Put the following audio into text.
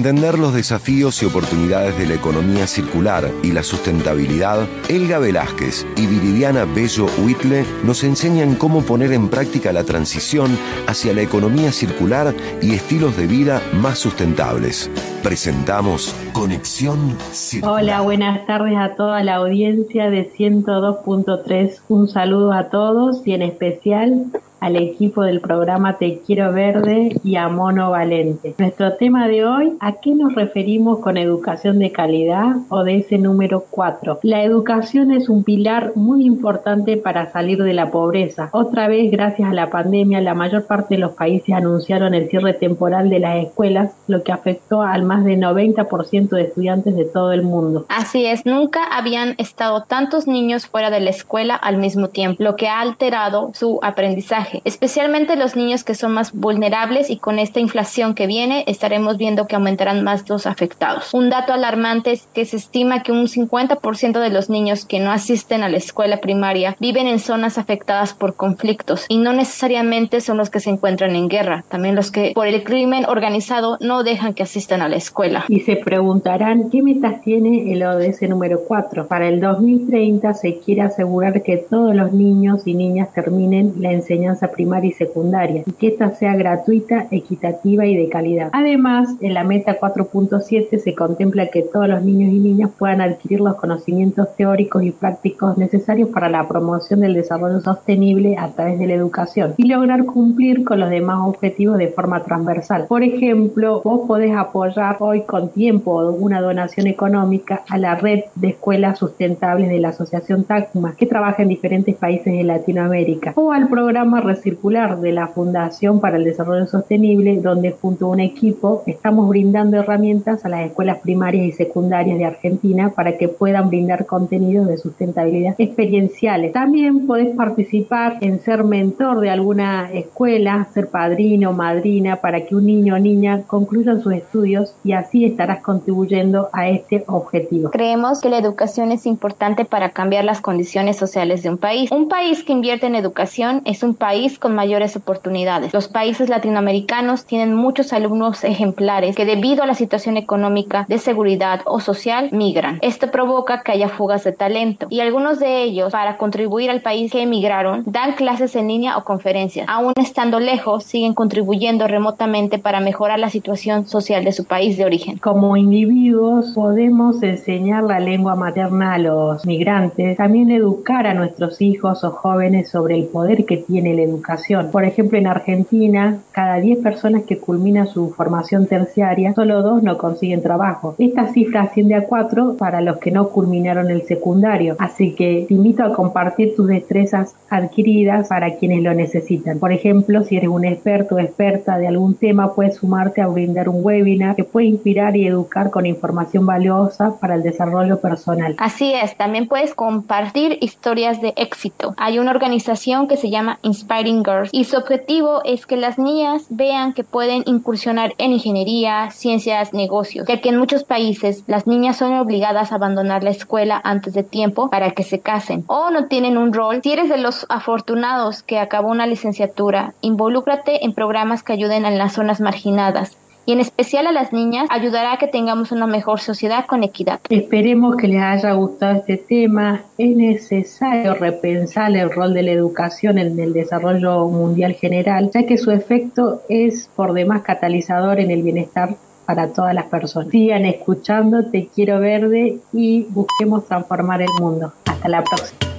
Entender los desafíos y oportunidades de la economía circular y la sustentabilidad, Elga Velázquez y Viridiana Bello Huitle nos enseñan cómo poner en práctica la transición hacia la economía circular y estilos de vida más sustentables. Presentamos Conexión Circular. Hola, buenas tardes a toda la audiencia de 102.3. Un saludo a todos y en especial al equipo del programa Te Quiero Verde y a Mono Valente. Nuestro tema de hoy, ¿a qué nos referimos con educación de calidad o de ese número 4? La educación es un pilar muy importante para salir de la pobreza. Otra vez, gracias a la pandemia, la mayor parte de los países anunciaron el cierre temporal de las escuelas, lo que afectó al más del 90% de estudiantes de todo el mundo. Así es, nunca habían estado tantos niños fuera de la escuela al mismo tiempo, lo que ha alterado su aprendizaje especialmente los niños que son más vulnerables y con esta inflación que viene estaremos viendo que aumentarán más los afectados. Un dato alarmante es que se estima que un 50% de los niños que no asisten a la escuela primaria viven en zonas afectadas por conflictos y no necesariamente son los que se encuentran en guerra, también los que por el crimen organizado no dejan que asistan a la escuela. Y se preguntarán qué metas tiene el ODS número 4. Para el 2030 se quiere asegurar que todos los niños y niñas terminen la enseñanza primaria y secundaria y que ésta sea gratuita, equitativa y de calidad. Además, en la meta 4.7 se contempla que todos los niños y niñas puedan adquirir los conocimientos teóricos y prácticos necesarios para la promoción del desarrollo sostenible a través de la educación y lograr cumplir con los demás objetivos de forma transversal. Por ejemplo, vos podés apoyar hoy con tiempo una donación económica a la red de escuelas sustentables de la Asociación TACMA, que trabaja en diferentes países de Latinoamérica, o al programa circular de la Fundación para el Desarrollo Sostenible, donde junto a un equipo estamos brindando herramientas a las escuelas primarias y secundarias de Argentina para que puedan brindar contenidos de sustentabilidad experienciales. También podés participar en ser mentor de alguna escuela, ser padrino o madrina para que un niño o niña concluyan sus estudios y así estarás contribuyendo a este objetivo. Creemos que la educación es importante para cambiar las condiciones sociales de un país. Un país que invierte en educación es un país con mayores oportunidades. Los países latinoamericanos tienen muchos alumnos ejemplares que debido a la situación económica, de seguridad o social migran. Esto provoca que haya fugas de talento y algunos de ellos, para contribuir al país que emigraron, dan clases en línea o conferencias. Aún estando lejos, siguen contribuyendo remotamente para mejorar la situación social de su país de origen. Como individuos podemos enseñar la lengua materna a los migrantes, también educar a nuestros hijos o jóvenes sobre el poder que tiene el educación. Por ejemplo, en Argentina, cada 10 personas que culminan su formación terciaria, solo dos no consiguen trabajo. Esta cifra asciende a 4 para los que no culminaron el secundario. Así que te invito a compartir tus destrezas adquiridas para quienes lo necesitan. Por ejemplo, si eres un experto o experta de algún tema, puedes sumarte a brindar un webinar que puede inspirar y educar con información valiosa para el desarrollo personal. Así es, también puedes compartir historias de éxito. Hay una organización que se llama Inspire y su objetivo es que las niñas vean que pueden incursionar en ingeniería, ciencias, negocios, ya que en muchos países las niñas son obligadas a abandonar la escuela antes de tiempo para que se casen o no tienen un rol. Si eres de los afortunados que acabó una licenciatura, involúcrate en programas que ayuden en las zonas marginadas y en especial a las niñas ayudará a que tengamos una mejor sociedad con equidad. Esperemos que les haya gustado este tema. Es necesario repensar el rol de la educación en el desarrollo mundial general, ya que su efecto es por demás catalizador en el bienestar para todas las personas. Sigan escuchando Te Quiero Verde y busquemos transformar el mundo. Hasta la próxima.